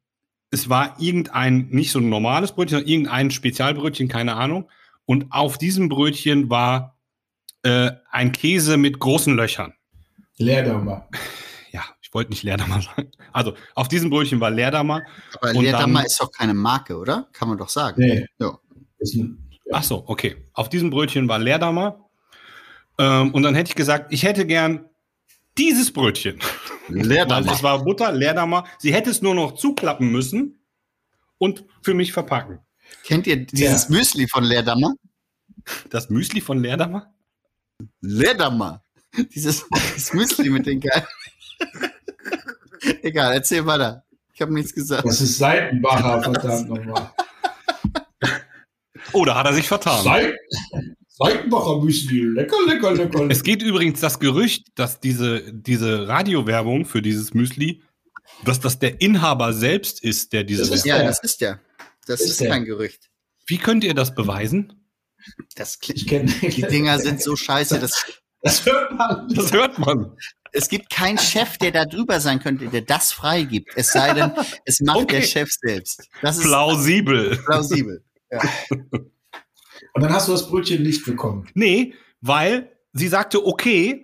es war irgendein, nicht so ein normales Brötchen, sondern irgendein Spezialbrötchen, keine Ahnung. Und auf diesem Brötchen war äh, ein Käse mit großen Löchern. Leerdammer. Ja, ich wollte nicht Leerdammer sagen. Also auf diesem Brötchen war Leerdammer. Aber Leerdammer dann- ist doch keine Marke, oder? Kann man doch sagen. Nee. Ja. Ach so, okay. Auf diesem Brötchen war Leerdammer. Ähm, und dann hätte ich gesagt, ich hätte gern dieses Brötchen. Weil es war Butter, Leerdammer. Sie hätte es nur noch zuklappen müssen und für mich verpacken. Kennt ihr dieses Müsli von Leerdammer? Das Müsli von Leerdammer? Leerdammer. Dieses, Müsli mit den geilen. Egal, erzähl weiter. Ich habe nichts gesagt. Das ist Seitenbacher, verdammt nochmal. Oder hat er sich vertan? Seit Seitenbacher Müsli. Lecker, lecker, lecker. Es geht übrigens das Gerücht, dass diese, diese Radiowerbung für dieses Müsli, dass das der Inhaber selbst ist, der dieses. Das ist Ja, das ist der. Das Ist ist, kein Gerücht. Wie könnt ihr das beweisen? Das klingt, Ich kenne die Dinger sind so scheiße. Das, Das hört man. Das hört man. es gibt keinen Chef, der da drüber sein könnte, der das freigibt. Es sei denn, es macht Okay. der Chef selbst. Das ist Plausibel. plausibel. Und dann hast du das Brötchen nicht bekommen. Nee, weil sie sagte, okay,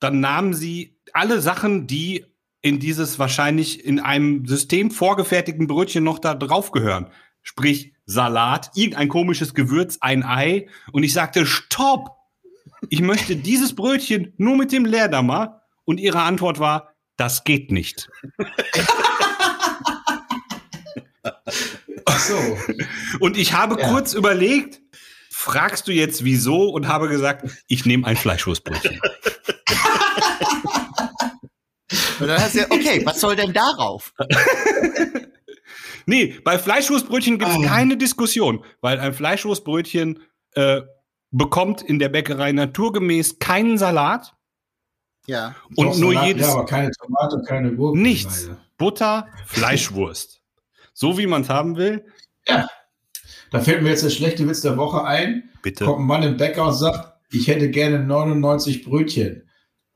dann nahmen sie alle Sachen, die in dieses wahrscheinlich in einem System vorgefertigten Brötchen noch da drauf gehören. Sprich Salat, irgendein komisches Gewürz, ein Ei. Und ich sagte, stopp! Ich möchte dieses Brötchen nur mit dem Leerdammer. Und ihre Antwort war, das geht nicht. Ach so. Und ich habe Ja. kurz überlegt, fragst du jetzt wieso? Und habe gesagt, ich nehme ein Fleischwurstbrötchen. Und dann hast du gesagt, okay, was soll denn darauf? Nee, bei Fleischwurstbrötchen gibt es Ah. keine Diskussion, weil ein Fleischwurstbrötchen äh, bekommt in der Bäckerei naturgemäß keinen Salat Ja. und Doch, nur Salat, jedes Ja, aber keine Tomate, keine Gurken. nichts. Leider. Butter, Fleischwurst. So wie man es haben will. Da fällt mir jetzt der schlechte Witz der Woche ein. Bitte. Kommt ein Mann im Bäcker und sagt, ich hätte gerne 99 Brötchen.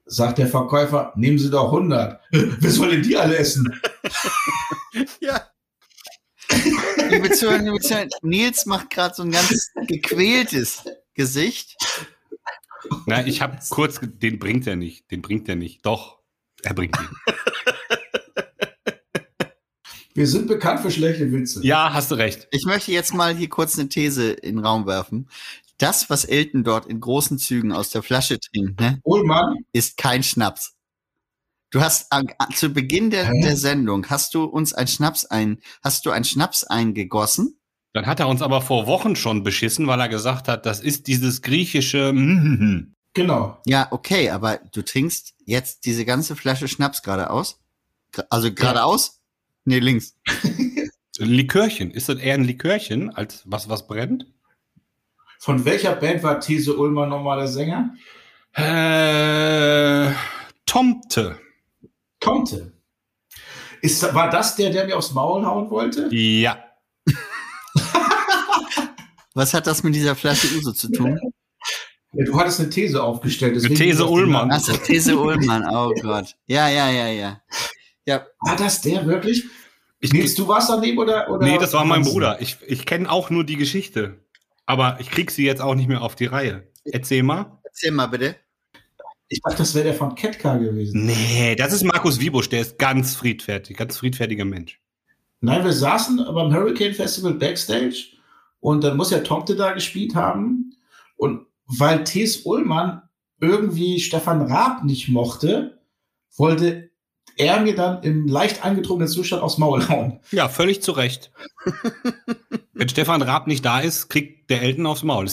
Sagt der Verkäufer, nehmen Sie doch 100. Wer soll denn die alle essen? Ja. Liebe Zuhörer, liebe Zuhörer, Nils macht gerade so ein ganz gequältes Gesicht. Na, ich habe kurz, den bringt er nicht. Den bringt er nicht. Doch, er bringt ihn. Wir sind bekannt für schlechte Witze. Ja, hast du recht. Ich möchte jetzt mal hier kurz eine These in den Raum werfen. Das, was Elton dort in großen Zügen aus der Flasche trinkt, ne, Ullmann, ist kein Schnaps. Du hast zu Beginn der, Hä? der Sendung hast du uns ein Schnaps ein, hast du ein Schnaps eingegossen? Dann hat er uns aber vor Wochen schon beschissen, weil er gesagt hat, das ist dieses griechische. Genau. Ja, okay, aber du trinkst jetzt diese ganze Flasche Schnaps geradeaus? Also geradeaus? Nee, links. Likörchen. Ist das eher ein Likörchen als was, was brennt? Von welcher Band war These Ullmann nochmal der Sänger? Äh, Tomte. Tomte. Ist, war das der, der mir aufs Maul hauen wollte? Ja. Was hat das mit dieser Flasche Uso zu tun? Ja, Du hattest eine These aufgestellt. Eine These Ullmann. Achso. These Ullmann, oh Gott. Ja, ja, ja, ja. Ja, War das der wirklich? Ich, Nils, du warst daneben oder? oder nee, das war mein? Bruder. Ich, ich kenne auch nur die Geschichte. Aber ich krieg sie jetzt auch nicht mehr auf die Reihe. Erzähl mal. erzähl mal bitte. Ich dachte, das wäre der von Ketka gewesen. Nee, das ist Markus Wiebusch. Der ist ganz friedfertig, ganz friedfertiger Mensch. Nein, wir saßen beim Hurricane Festival Backstage und dann muss ja Tomte da gespielt haben. Und weil T.S. Ullmann irgendwie Stefan Raab nicht mochte, wollte er mir dann im leicht angetrunkenen Zustand aufs Maul hauen. Ja, völlig zu Recht. Wenn Stefan Raab nicht da ist, kriegt der Elton aufs Maul.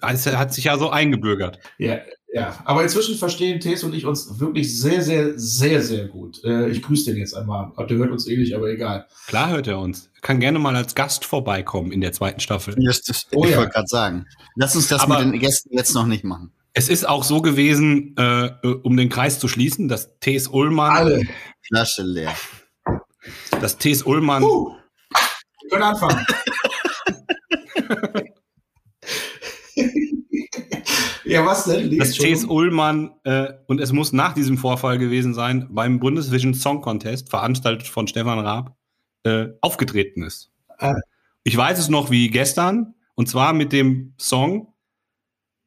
Das hat sich ja so eingebürgert. Ja, ja. Aber inzwischen verstehen T.S. und ich uns wirklich sehr, sehr, sehr, sehr gut. Äh, ich grüße den jetzt einmal. Der hört uns eh nicht, aber egal. Klar hört er uns. Er kann gerne mal als Gast vorbeikommen in der zweiten Staffel. Das, das, Oh ich ja. wollte gerade sagen. Lass uns das Aber- mit den Gästen jetzt noch nicht machen. Es ist auch so gewesen, äh, um den Kreis zu schließen, dass T.S. Ullmann, Alle. Flasche leer. dass T.S. Ullmann, Uh, wir können anfangen. ja, was denn? Schon. T.S. Ullmann, äh, und es muss nach diesem Vorfall gewesen sein, beim Bundesvision Song Contest, veranstaltet von Stefan Raab, äh, aufgetreten ist. Ah. Ich weiß es noch wie gestern, und zwar mit dem Song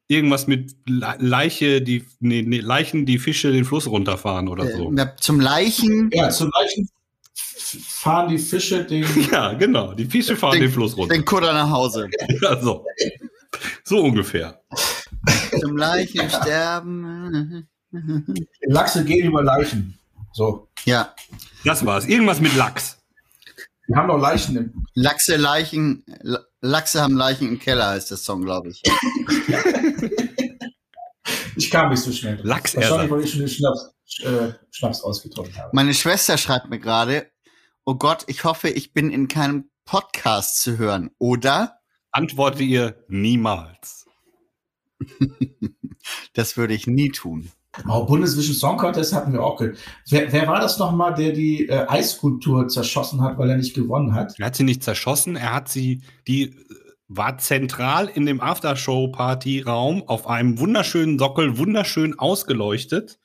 irgendwas mit Le Leiche, die, nee, nee, Leichen, die Fische den Fluss runterfahren oder so. Äh, na, zum Leichen, Ja, zum Leichen fahren die Fische den. Ja, genau. Die Fische fahren den, Den- Fluss runter. den Kutter nach Hause. Ja, so. so ungefähr. Zum Leichen sterben. Lachse gehen über Leichen. So. Ja, Das war's. Irgendwas mit Lachs. Wir haben noch Leichen im. Lachse, Leichen, La- Lachse haben Leichen im Keller heißt der Song, glaube ich. Ich kam nicht so schnell. Lachsersatz. Wahrscheinlich, weil ich schon den Schnaps, äh, Schnaps ausgetrunken habe. Meine Schwester schreibt mir gerade, oh Gott, ich hoffe, ich bin in keinem Podcast zu hören, oder? Antworte ihr niemals. Das würde ich nie tun. Oh, Bundesvision Song Contest hatten wir auch. Wer, wer war das nochmal, der die äh, Eiskultur zerschossen hat, weil er nicht gewonnen hat? Er hat sie nicht zerschossen, er hat sie, die äh, war zentral in dem Aftershow-Party-Raum auf einem wunderschönen Sockel, wunderschön ausgeleuchtet.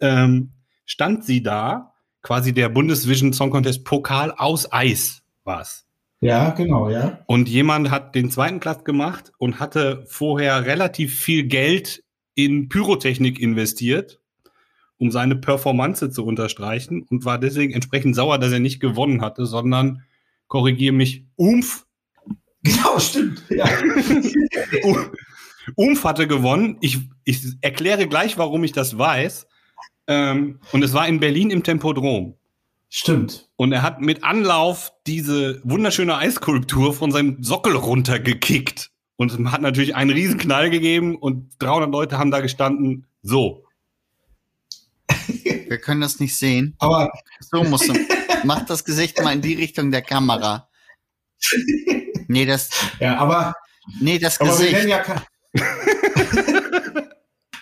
Ähm, stand sie da, quasi der Bundesvision Song Contest Pokal aus Eis war's. Ja, genau, ja. Und jemand hat den zweiten Platz gemacht und hatte vorher relativ viel Geld in Pyrotechnik investiert, um seine Performance zu unterstreichen und war deswegen entsprechend sauer, dass er nicht gewonnen hatte, sondern korrigiere mich, Umf, Genau, stimmt. Ja. Umf hatte gewonnen. Ich, ich erkläre gleich, warum ich das weiß. Ähm, und es war in Berlin im Tempodrom. Stimmt. Und er hat mit Anlauf diese wunderschöne Eiskulptur von seinem Sockel runtergekickt. Und hat natürlich einen riesen Knall gegeben und 300 Leute haben da gestanden. So. Wir können das nicht sehen. Aber So musst du. Mach das Gesicht mal in die Richtung der Kamera. Nee, das, ja, aber, nee, das aber wir nennen Gesicht. ja kein,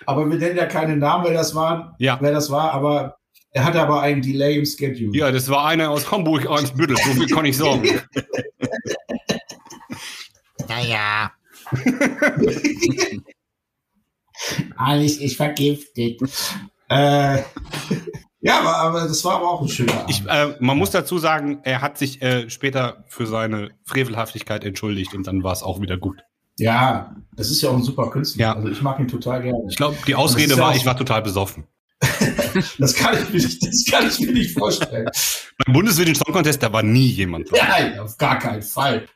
Aber wir nennen ja keine Namen, wer das war, Ja. wer das war, aber er hatte aber einen Delay im Schedule. Ja, das war einer aus Hamburg, aus Büttel. So viel kann ich sagen. Naja. Alles ist vergiftet. äh, ja, aber, aber das war aber auch ein schöner Abend. Ich, äh, man muss dazu sagen, er hat sich äh, später für seine Frevelhaftigkeit entschuldigt und dann war es auch wieder gut. ja, das ist ja auch ein super Künstler. Ja. Also ich mag ihn total gerne. Ich glaube, die Ausrede ja war, auch- ich war total besoffen. Das kann ich mir nicht, das kann ich mir nicht vorstellen. Beim Bundesvision Song Contest, da war nie jemand. besoffen. Nein, auf gar keinen Fall.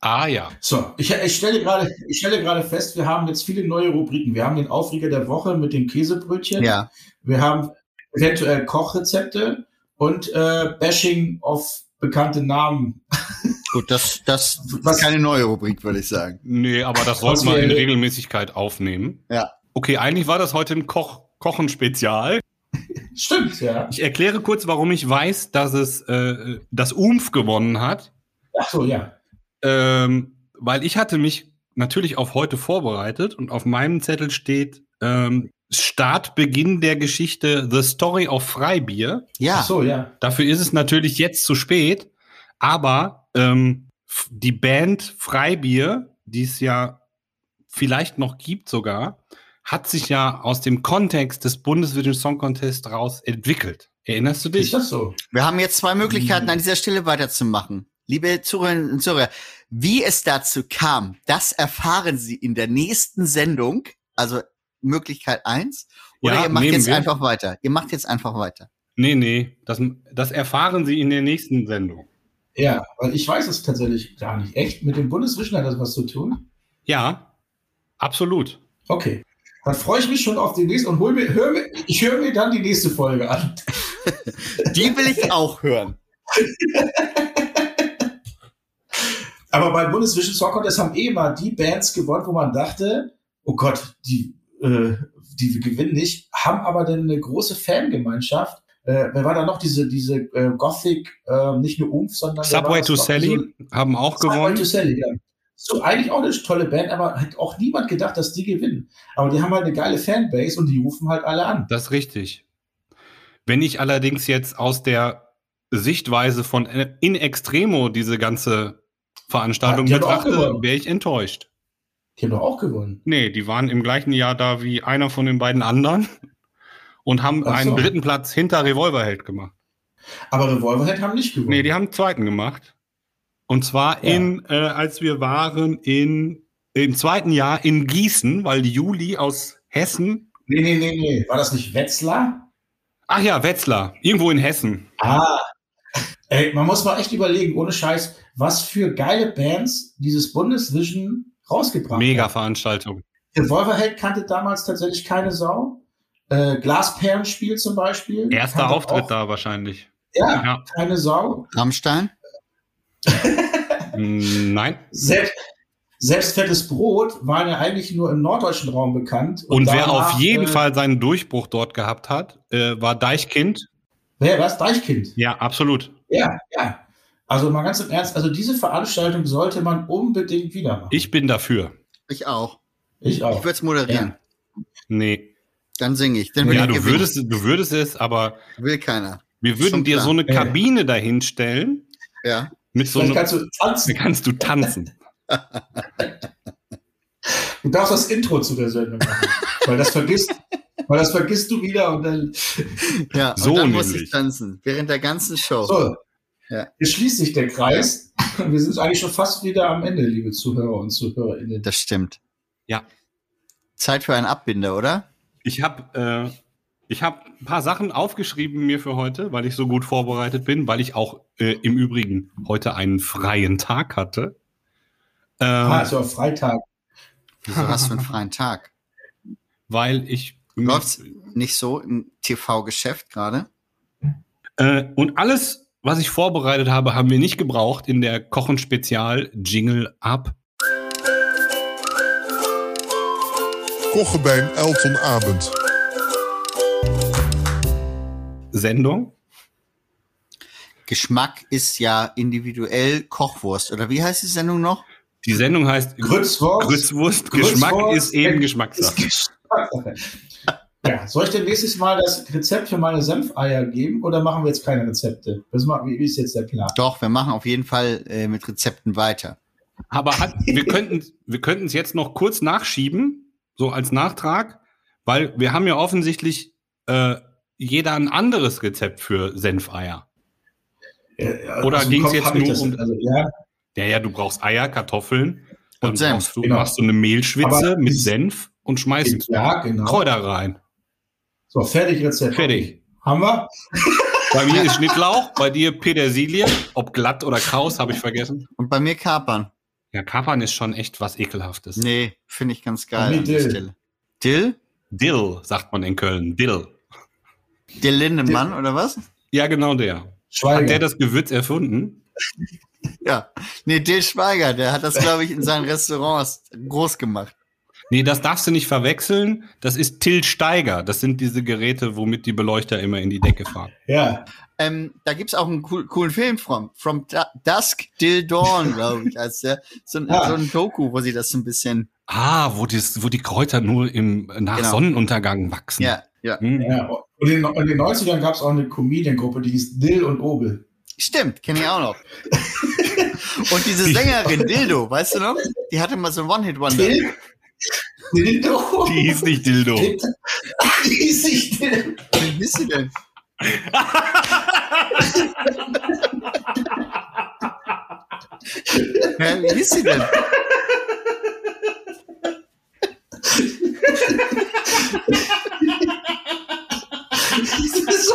Ah ja. So, ich, ich stelle gerade, ich stelle gerade fest, wir haben jetzt viele neue Rubriken. Wir haben den Aufreger der Woche mit dem Käsebrötchen. Ja. Wir haben eventuell Kochrezepte und äh, Bashing auf bekannte Namen. Gut, das, das Was- ist keine neue Rubrik, würde ich sagen. Nee, aber das sollte man in Regelmäßigkeit aufnehmen. Ja. Okay, eigentlich war das heute ein Koch Kochen-Spezial. Stimmt, ja. Ich erkläre kurz, warum ich weiß, dass es äh, das Umf gewonnen hat. Ach so, ja. Ähm, weil ich hatte mich natürlich auf heute vorbereitet und auf meinem Zettel steht ähm, Startbeginn der Geschichte The Story of Freibier. Ja. Ach so, ja. Dafür ist es natürlich jetzt zu spät, aber ähm, die Band Freibier, die es ja vielleicht noch gibt sogar, hat sich ja aus dem Kontext des Bundesvision Song Contest raus entwickelt. Erinnerst du Ist dich? das so? Wir haben jetzt zwei Möglichkeiten, an dieser Stelle weiterzumachen. Liebe Zuhörerinnen und Zuhörer, wie es dazu kam, das erfahren Sie in der nächsten Sendung. Also Möglichkeit eins. Oder Ja, ihr macht jetzt wir. einfach weiter. Ihr macht jetzt einfach weiter. Nee, nee, das, das erfahren Sie in der nächsten Sendung. Ja, weil ich weiß es tatsächlich gar nicht. Echt? Mit dem Bundesvision hat das was zu tun? Ja, absolut. Okay. Dann freue ich mich schon auf die nächste und hol mir, hör mir, ich höre mir dann die nächste Folge an. Die will ich auch hören. Aber beim Bundesvision Song Contest haben eh mal die Bands gewonnen, wo man dachte, oh Gott, die, äh, die gewinnen nicht, haben aber dann eine große Fangemeinschaft. Äh, wer war da noch? Diese, diese äh, Gothic, äh, nicht nur Umf, sondern Subway to? Sally haben auch Subway to gewonnen. Sally, ja. So, eigentlich auch eine tolle Band, aber hat auch niemand gedacht, dass die gewinnen. Aber die haben halt eine geile Fanbase und die rufen halt alle an. Das ist richtig. Wenn ich allerdings jetzt aus der Sichtweise von In Extremo diese ganze Veranstaltung Ja, betrachte, wäre ich enttäuscht. Die haben doch auch gewonnen. Nee, die waren im gleichen Jahr da wie einer von den beiden anderen und haben so. einen dritten Platz hinter Revolverheld gemacht. Aber Revolverhead haben nicht gewonnen. Nee, die haben einen zweiten gemacht. Und zwar Ja. in, äh, als wir waren in, im zweiten Jahr in Gießen, weil die Juli aus Hessen, nee, nee, nee, nee. War das nicht Wetzlar? ach ja, Wetzlar, irgendwo in Hessen. Ah. Ey, man muss mal echt überlegen, ohne Scheiß, was für geile Bands dieses Bundesvision rausgebracht Mega hat. Veranstaltung. Revolverheld kannte damals tatsächlich keine Sau. Äh, Glasperlenspiel zum Beispiel. Erster Auftritt auch, da wahrscheinlich. Ja, Ja. keine Sau. Rammstein? Nein. Selbst, selbst fettes Brot waren ja eigentlich nur im norddeutschen Raum bekannt. Und wer danach, auf jeden äh, Fall seinen Durchbruch dort gehabt hat, äh, war Deichkind. Wer was? Deichkind. Ja, absolut. Ja, ja. Also mal ganz im Ernst, also diese Veranstaltung sollte man unbedingt wieder machen. Ich bin dafür. Ich auch. Ich Ich auch. würde es moderieren. Nee. Dann singe ich. Dann Ja, ich du gewinnen. würdest, du würdest es, aber Will keiner. wir würden dir klar. so eine Ja. Kabine dahinstellen. Ja. Mit so einem, kannst du tanzen. kannst du tanzen. Du darfst das Intro zu der Sendung machen. weil das vergisst, weil das vergisst du wieder und dann. Ja, So und dann muss ich tanzen. Während der ganzen Show. So. Ja. Hier schließt sich der Kreis. Wir sind eigentlich schon fast wieder am Ende, liebe Zuhörer und Zuhörerinnen. Das stimmt. Ja. Zeit für einen Abbinder, oder? Ich habe äh, ich hab ein paar Sachen aufgeschrieben mir für heute, weil ich so gut vorbereitet bin, weil ich auch äh, im Übrigen heute einen freien Tag hatte. Ähm, Ah, auch Freitag. Wieso hast du einen freien Tag? weil ich Läuft's nicht so im TV-Geschäft gerade? Äh, und alles, was ich vorbereitet habe, haben wir nicht gebraucht in der Kochen Spezial Jingle Up Kochen bij Elton Abend. Sendung. Geschmack ist ja individuell Kochwurst. Oder wie heißt die Sendung noch? Die Sendung heißt Grützwurst. Grützwurst. Grützwurst Geschmack ist eben ist Geschmackssache. Ja, soll ich denn nächstes Mal das Rezept für meine Senfeier geben oder machen wir jetzt keine Rezepte? Das machen, wie ist jetzt der Plan? Doch, wir machen auf jeden Fall äh, mit Rezepten weiter. Aber hat, wir könnten wir könnten es jetzt noch kurz nachschieben, so als Nachtrag, weil wir haben ja offensichtlich äh, jeder ein anderes Rezept für Senfeier. Ja, Oder ging's Kopf jetzt nur um- Also, ja, Ja, ja, du brauchst Eier, Kartoffeln, dann Und Senf, brauchst du, genau. machst du eine Mehlschwitze Aber mit Senf und schmeißt ja, genau. Kräuter rein. So, fertig Rezept. Fertig. Haben wir? Bei mir ist Schnittlauch, bei dir Petersilie, ob glatt oder kraus, habe ich vergessen. Und bei mir Kapern. Ja, Kapern ist schon echt was ekelhaftes. Nee, finde ich ganz geil. Nee, an der Dill. Stelle. Dill? Dill, sagt man in Köln. Dill. Dill Lindemann oder was? Ja, genau der. Schweiger. Hat der das Gewürz erfunden? Ja. Nee, Dill Schweiger, der hat das, glaube ich, in seinen Restaurants groß gemacht. Nee, das darfst du nicht verwechseln. Das ist Till Steiger. Das sind diese Geräte, womit die Beleuchter immer in die Decke fahren. ja. Ähm, da gibt's auch einen cool, coolen Film from. From Du- Dusk Till Dawn, glaube ich, heißt der. So ein, Ah. so ein Doku, wo sie das so ein bisschen. Ah, wo, das, wo die Kräuter nur im, nach Genau. Sonnenuntergang wachsen. Ja, ja. Hm. ja. Und in, in den 90ern gab es auch eine Comedian-Gruppe, die hieß Dill und Obel. Stimmt, kenne ich auch noch. Und diese Sängerin Dildo, weißt du noch? Die hatte mal so ein One-Hit-Wonder. Dill? Dildo? Die hieß nicht Dildo. Die hieß nicht Dill. Wie hieß sie denn? Hä, wie hieß sie denn? So.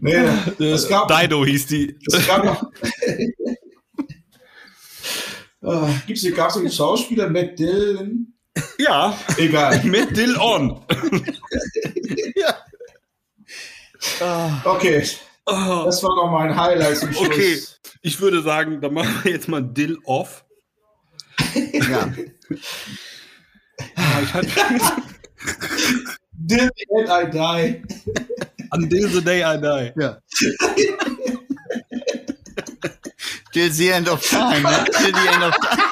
nee, es gab, Dido hieß die. es gab noch. Ah, Gibt's hier, gab's einen Schauspieler, Matt Dillon? Ja, Egal. mit Dill on. Okay, das war noch mein Highlight zum Schluss. Okay. Ich würde sagen, dann machen wir jetzt mal Dill off. Ja. Ah, ich hatte Dill and I die. Until the day I die. ja. Till the end of time. Ne? Till the end of time.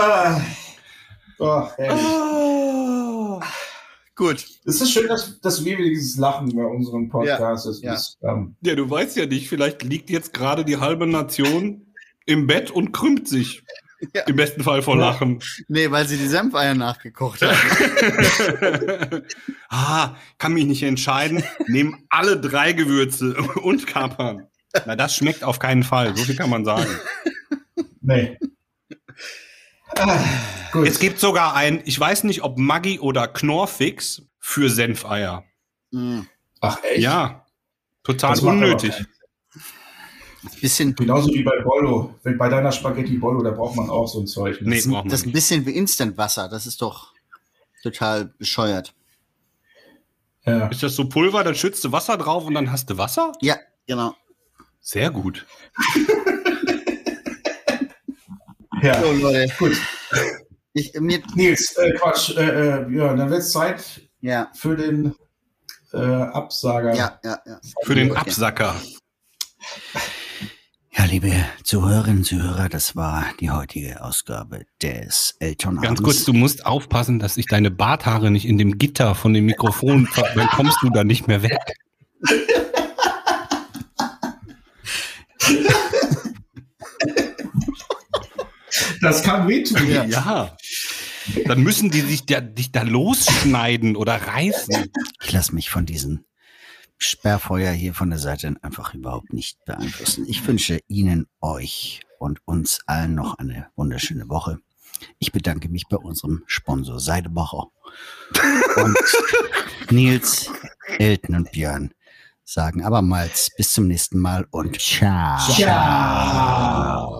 Ah. Oh. Gut. Es ist schön, dass, dass wir wenigstens lachen bei unserem Podcast. Ja. ist, ähm, Ja, du weißt ja nicht, vielleicht liegt jetzt gerade die halbe Nation im Bett und krümmt sich. Ja. Im besten Fall vor Lachen. Nee, weil sie die Senfeier nachgekocht hat. ah, kann mich nicht entscheiden. Nehmen alle drei Gewürze und Kapern. Na, das schmeckt auf keinen Fall. So viel kann man sagen. nee. Gut. Es gibt sogar ein, ich weiß nicht, ob Maggi oder Knorrfix für Senfeier. Mm. Ach, echt? Ja. Total Das unnötig. Bisschen, Genauso wie bei Bollo. Wenn bei deiner Spaghetti Bollo, da braucht man auch so ein Zeug. ne? Nee, das, braucht man das ist ein bisschen wie Instant-Wasser. Das ist doch total bescheuert. Ja. Ist das so Pulver, dann schützt du Wasser drauf und dann hast du Wasser? Ja, genau. Sehr gut. ja. So, Leute. Gut. Ich, mir, Nils, äh, Quatsch. Äh, äh, ja, dann wird es Zeit ja, für den äh, Absager. ja, ja, ja. Für den. Absacker. Ja, liebe Zuhörerinnen und Zuhörer, das war die heutige Ausgabe des Elton Ganz kurz, du musst aufpassen, dass sich deine Barthaare nicht in dem Gitter von dem Mikrofon, dann kommst du da nicht mehr weg. Das kann wehtun. Ja. Dann müssen die sich da, dich da losschneiden oder reißen. Ich lasse mich von diesem Sperrfeuer hier von der Seite einfach überhaupt nicht beeinflussen. Ich wünsche Ihnen, euch und uns allen noch eine wunderschöne Woche. Ich bedanke mich bei unserem Sponsor Seidebacher und Nils, Elton und Björn sagen abermals bis zum nächsten Mal und ciao. Ciao.